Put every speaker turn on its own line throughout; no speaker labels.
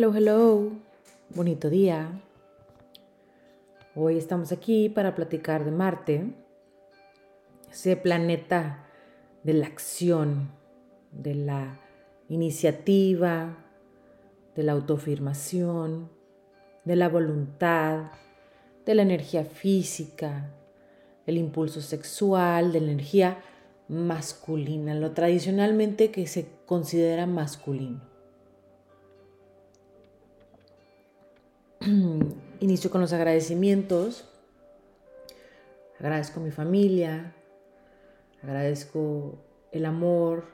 Hello, hello. Bonito día. Hoy estamos aquí para platicar de Marte, ese planeta de la acción, de la iniciativa, de la autoafirmación, de la voluntad, de la energía física, del impulso sexual, de la energía masculina, lo tradicionalmente que se considera masculino. Inicio con los agradecimientos. Agradezco a mi familia, agradezco el amor,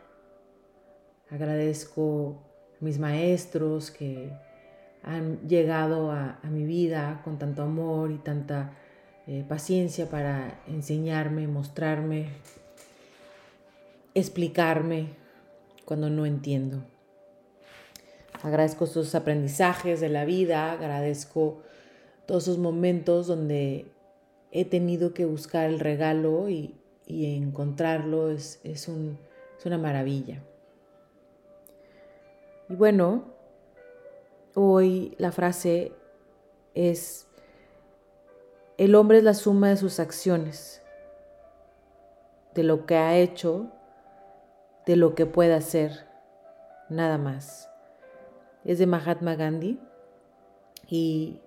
agradezco a mis maestros que han llegado a, mi vida con tanto amor y tanta eh, paciencia para enseñarme, mostrarme, explicarme cuando no entiendo. Agradezco esos aprendizajes de la vida, agradezco todos esos momentos donde he tenido que buscar el regalo y, encontrarlo es, es una maravilla. Y bueno, hoy la frase es, el hombre es la suma de sus acciones, de lo que ha hecho, de lo que puede hacer, nada más es de Mahatma Gandhi. Y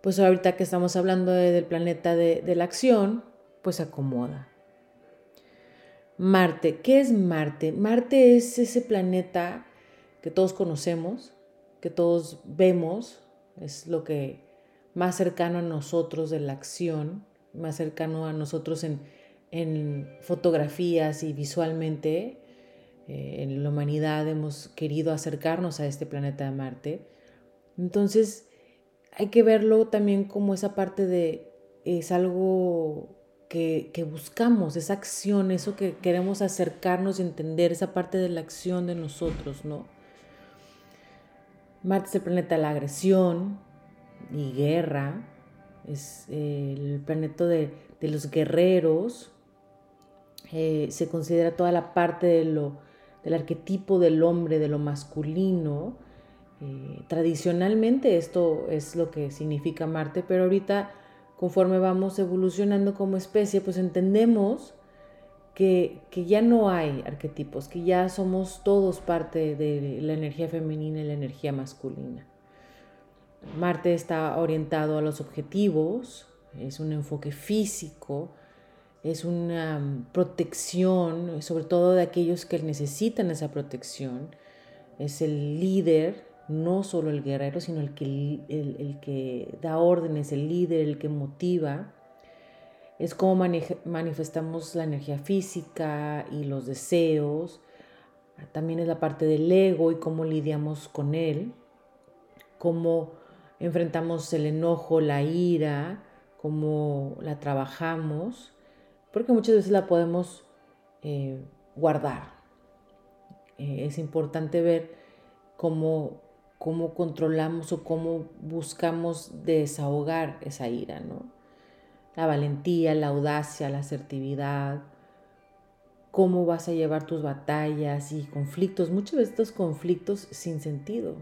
pues ahorita que estamos hablando del planeta de, la acción, pues acomoda. Marte, ¿qué es Marte? Marte es ese planeta que todos conocemos, que todos vemos, es lo que más cercano a nosotros de la acción, más cercano a nosotros en fotografías y visualmente, eh, en la humanidad hemos querido acercarnos a este planeta de Marte. Entonces, hay que verlo también como esa parte de, es algo que, buscamos, esa acción, eso que queremos acercarnos y entender, esa parte de la acción de nosotros, ¿no? Marte es el planeta de la agresión y guerra, es el planeta de, de los guerreros, eh, se considera toda la parte de lo del arquetipo del hombre, de lo masculino. Eh, tradicionalmente esto es lo que significa Marte, pero ahorita conforme vamos evolucionando como especie, pues entendemos que, que, ya no hay arquetipos, que ya somos todos parte de la energía femenina y la energía masculina. Marte está orientado a los objetivos, es un enfoque físico, es una mm, protección, sobre todo de aquellos que necesitan esa protección. Es el líder, no solo el guerrero, sino el que, el, que da órdenes, el líder, el que motiva. Es como manifestamos la energía física y los deseos. También es la parte del ego y cómo lidiamos con él, cómo enfrentamos el enojo, la ira, cómo la trabajamos porque muchas veces la podemos eh, guardar. Eh, es importante ver cómo, cómo controlamos o cómo buscamos desahogar esa ira, ¿no? La valentía, la audacia, la asertividad, cómo vas a llevar tus batallas y conflictos, muchos de estos conflictos sin sentido.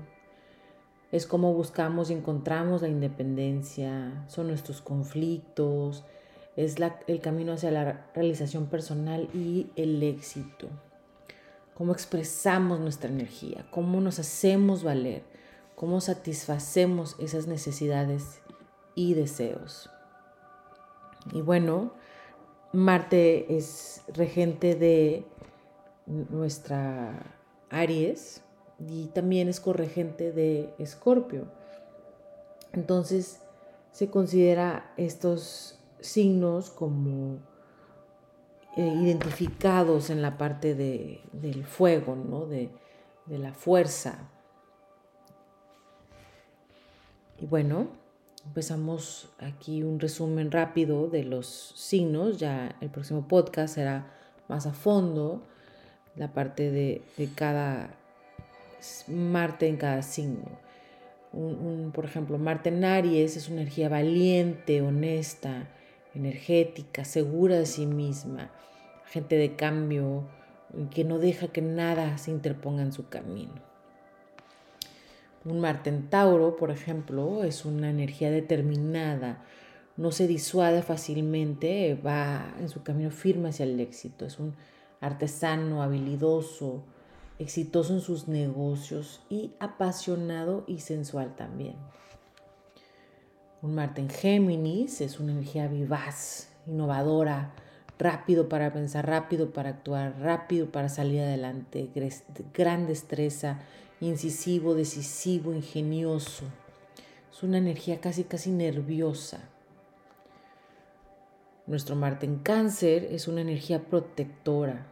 Es cómo buscamos y encontramos la independencia, son nuestros conflictos, es el camino hacia la realización personal y el éxito. Cómo expresamos nuestra energía, cómo nos hacemos valer, cómo satisfacemos esas necesidades y deseos. Y bueno, Marte es regente de nuestra Aries y también es corregente de Escorpio. Entonces se considera estos signos como eh, identificados en la parte de, del fuego, ¿no? de, de la fuerza. Y bueno, empezamos aquí un resumen rápido de los signos. Ya el próximo podcast será más a fondo la parte de, de cada Marte en cada signo. Un, por ejemplo, Marte en Aries es una energía valiente, honesta, energética, segura de sí misma, gente de cambio, que no deja que nada se interponga en su camino. Un Marte en Tauro, por ejemplo, es una energía determinada, no se disuade fácilmente, va en su camino firme hacia el éxito. Es un artesano, habilidoso, exitoso en sus negocios y apasionado y sensual también. Un Marte en Géminis es una energía vivaz, innovadora, rápido para pensar, rápido para actuar, rápido para salir adelante, gran destreza, incisivo, decisivo, ingenioso. Es una energía casi, casi nerviosa. Nuestro Marte en cáncer es una energía protectora,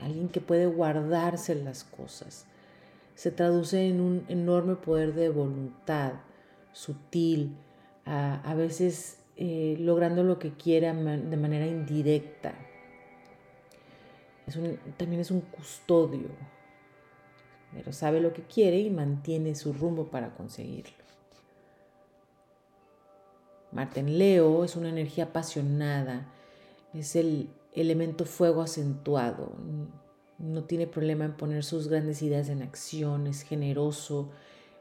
alguien que puede guardarse las cosas. Se traduce en un enorme poder de voluntad, sutil, a, veces eh, logrando lo que quiera de manera indirecta. también es un custodio, pero sabe lo que quiere y mantiene su rumbo para conseguirlo. Marten Leo es una energía apasionada, es el elemento fuego acentuado, no tiene problema en poner sus grandes ideas en acción, es generoso,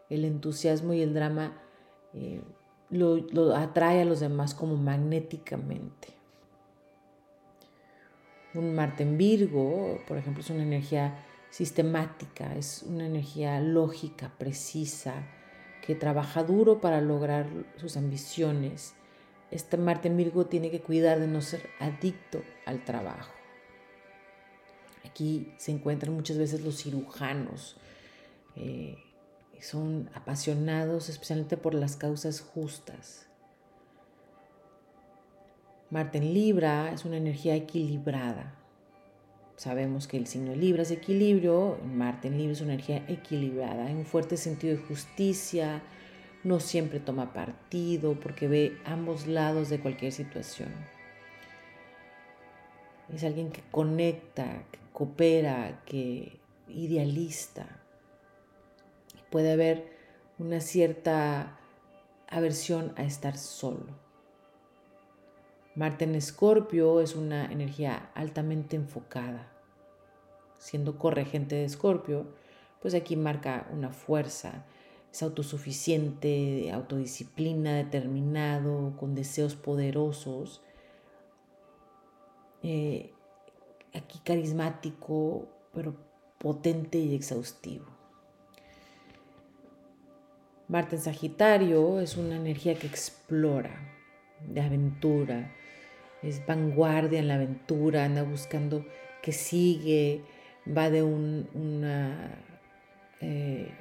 el entusiasmo y el drama eh, lo, atrae a los demás como magnéticamente. Un Marte en Virgo, por ejemplo, es una energía sistemática, es una energía lógica, precisa, que trabaja duro para lograr sus ambiciones. Este Marte en Virgo tiene que cuidar de no ser adicto al trabajo. Aquí se encuentran muchas veces los cirujanos, eh, son apasionados especialmente por las causas justas. Marte en Libra es una energía equilibrada. Sabemos que el signo de Libra es equilibrio, Marte en Libra es una energía equilibrada, hay un fuerte sentido de justicia, no siempre toma partido porque ve ambos lados de cualquier situación. Es alguien que conecta, que coopera, que idealista puede haber una cierta aversión a estar solo. Marte en Escorpio es una energía altamente enfocada. Siendo corregente de Escorpio, pues aquí marca una fuerza, es autosuficiente, autodisciplina, determinado, con deseos poderosos. Eh, aquí carismático, pero potente y exhaustivo. Marte en Sagitario es una energía que explora, de aventura, es vanguardia en la aventura, anda buscando que sigue, va de una eh,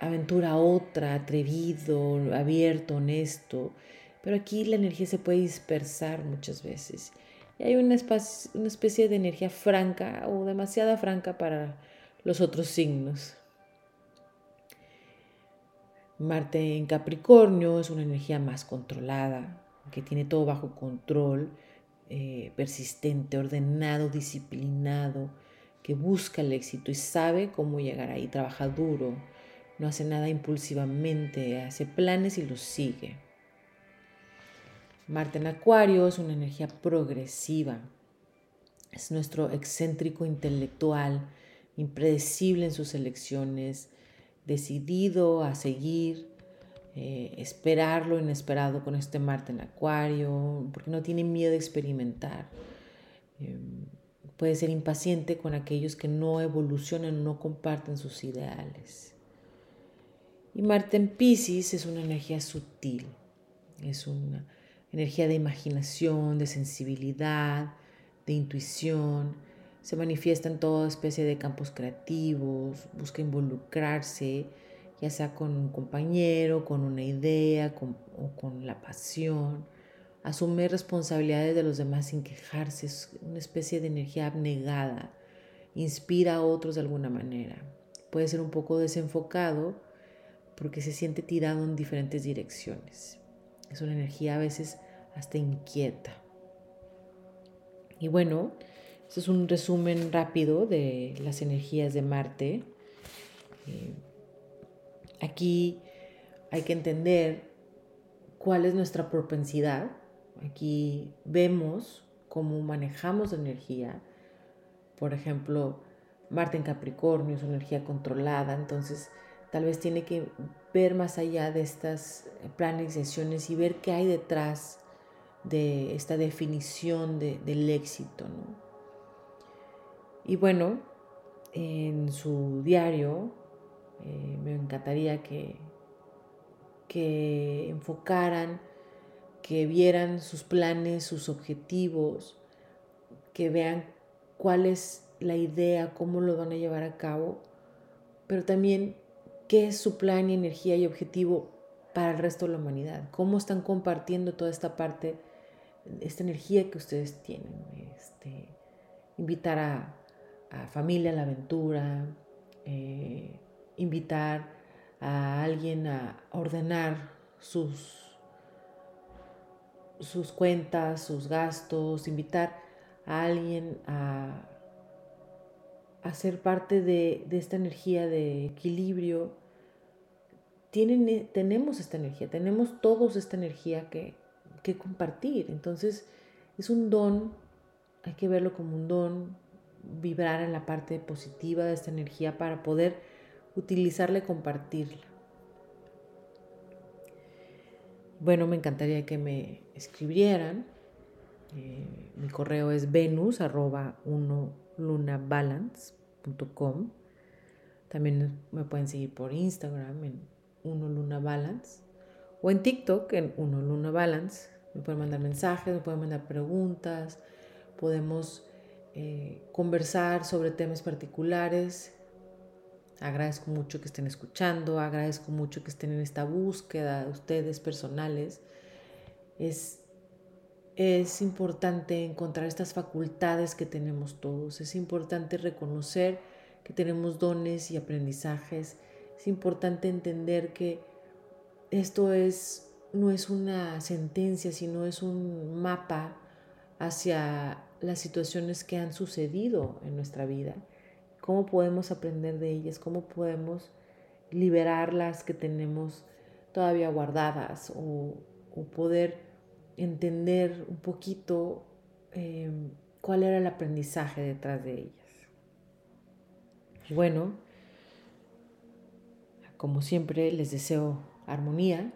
aventura a otra, atrevido, abierto, honesto. Pero aquí la energía se puede dispersar muchas veces. Y hay una, una especie de energía franca o demasiada franca para los otros signos. Marte en Capricornio es una energía más controlada, que tiene todo bajo control, eh, persistente, ordenado, disciplinado, que busca el éxito y sabe cómo llegar ahí, trabaja duro, no hace nada impulsivamente, hace planes y los sigue. Marte en Acuario es una energía progresiva, es nuestro excéntrico intelectual, impredecible en sus elecciones, decidido a seguir, eh, esperar lo inesperado con este Marte en Acuario, porque no tiene miedo a experimentar. Em, puede ser impaciente con aquellos que no evolucionan, no comparten sus ideales. Y Marte en Pisces es una energía sutil, es una energía de imaginación, de sensibilidad, de intuición, se manifiesta en toda especie de campos creativos, busca involucrarse, ya sea con un compañero, con una idea o con la pasión. Asume responsabilidades de los demás sin quejarse, es una especie de energía abnegada, inspira a otros de alguna manera. Puede ser un poco desenfocado porque se siente tirado en diferentes direcciones. Es una energía a veces hasta inquieta. Y bueno, este es un resumen rápido de las energías de Marte. Eh, aquí hay que entender cuál es nuestra propensidad. Aquí vemos cómo manejamos energía. Por ejemplo, Marte en Capricornio es una energía controlada, entonces tal vez tiene que ver más allá de estas planes y ver qué hay detrás de esta definición del éxito. Y bueno, en su diario eh, me encantaría que, que enfocaran, que vieran sus planes, sus objetivos, que vean cuál es la idea, cómo lo van a llevar a cabo, pero también qué es su plan y energía y objetivo para el resto de la humanidad, cómo están compartiendo toda esta parte, esta energía que ustedes tienen, este, invitar a, familia a la aventura, eh, invitar a alguien a ordenar sus, sus cuentas, sus gastos, invitar a alguien a, a ser parte de, de esta energía de equilibrio tienen, tenemos esta energía, tenemos todos esta energía que, que compartir. Entonces es un don, hay que verlo como un don, vibrar en la parte positiva de esta energía para poder utilizarla y compartirla. Bueno, me encantaría que me escribieran. Eh, mi correo es venus arroba lunabalance.com. También me pueden seguir por Instagram en uno Luna Balance o en TikTok en Uno Luna Balance. Me pueden mandar mensajes, me pueden mandar preguntas, podemos eh, conversar sobre temas particulares. Agradezco mucho que estén escuchando, agradezco mucho que estén en esta búsqueda de ustedes personales. Es, es importante encontrar estas facultades que tenemos todos, es importante reconocer que tenemos dones y aprendizajes es importante entender que esto es, no es una sentencia, sino es un mapa hacia las situaciones que han sucedido en nuestra vida, cómo podemos aprender de ellas, cómo podemos liberar las que tenemos todavía guardadas o, poder entender un poquito em, cuál era el aprendizaje detrás de ellas. Bueno, como siempre, les deseo armonía,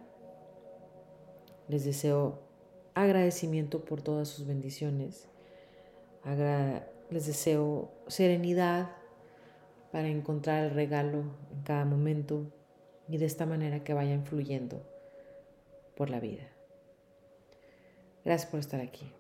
les deseo agradecimiento por todas sus bendiciones, les deseo serenidad para encontrar el regalo en cada momento y de esta manera que vayan fluyendo por la vida. Gracias por estar aquí.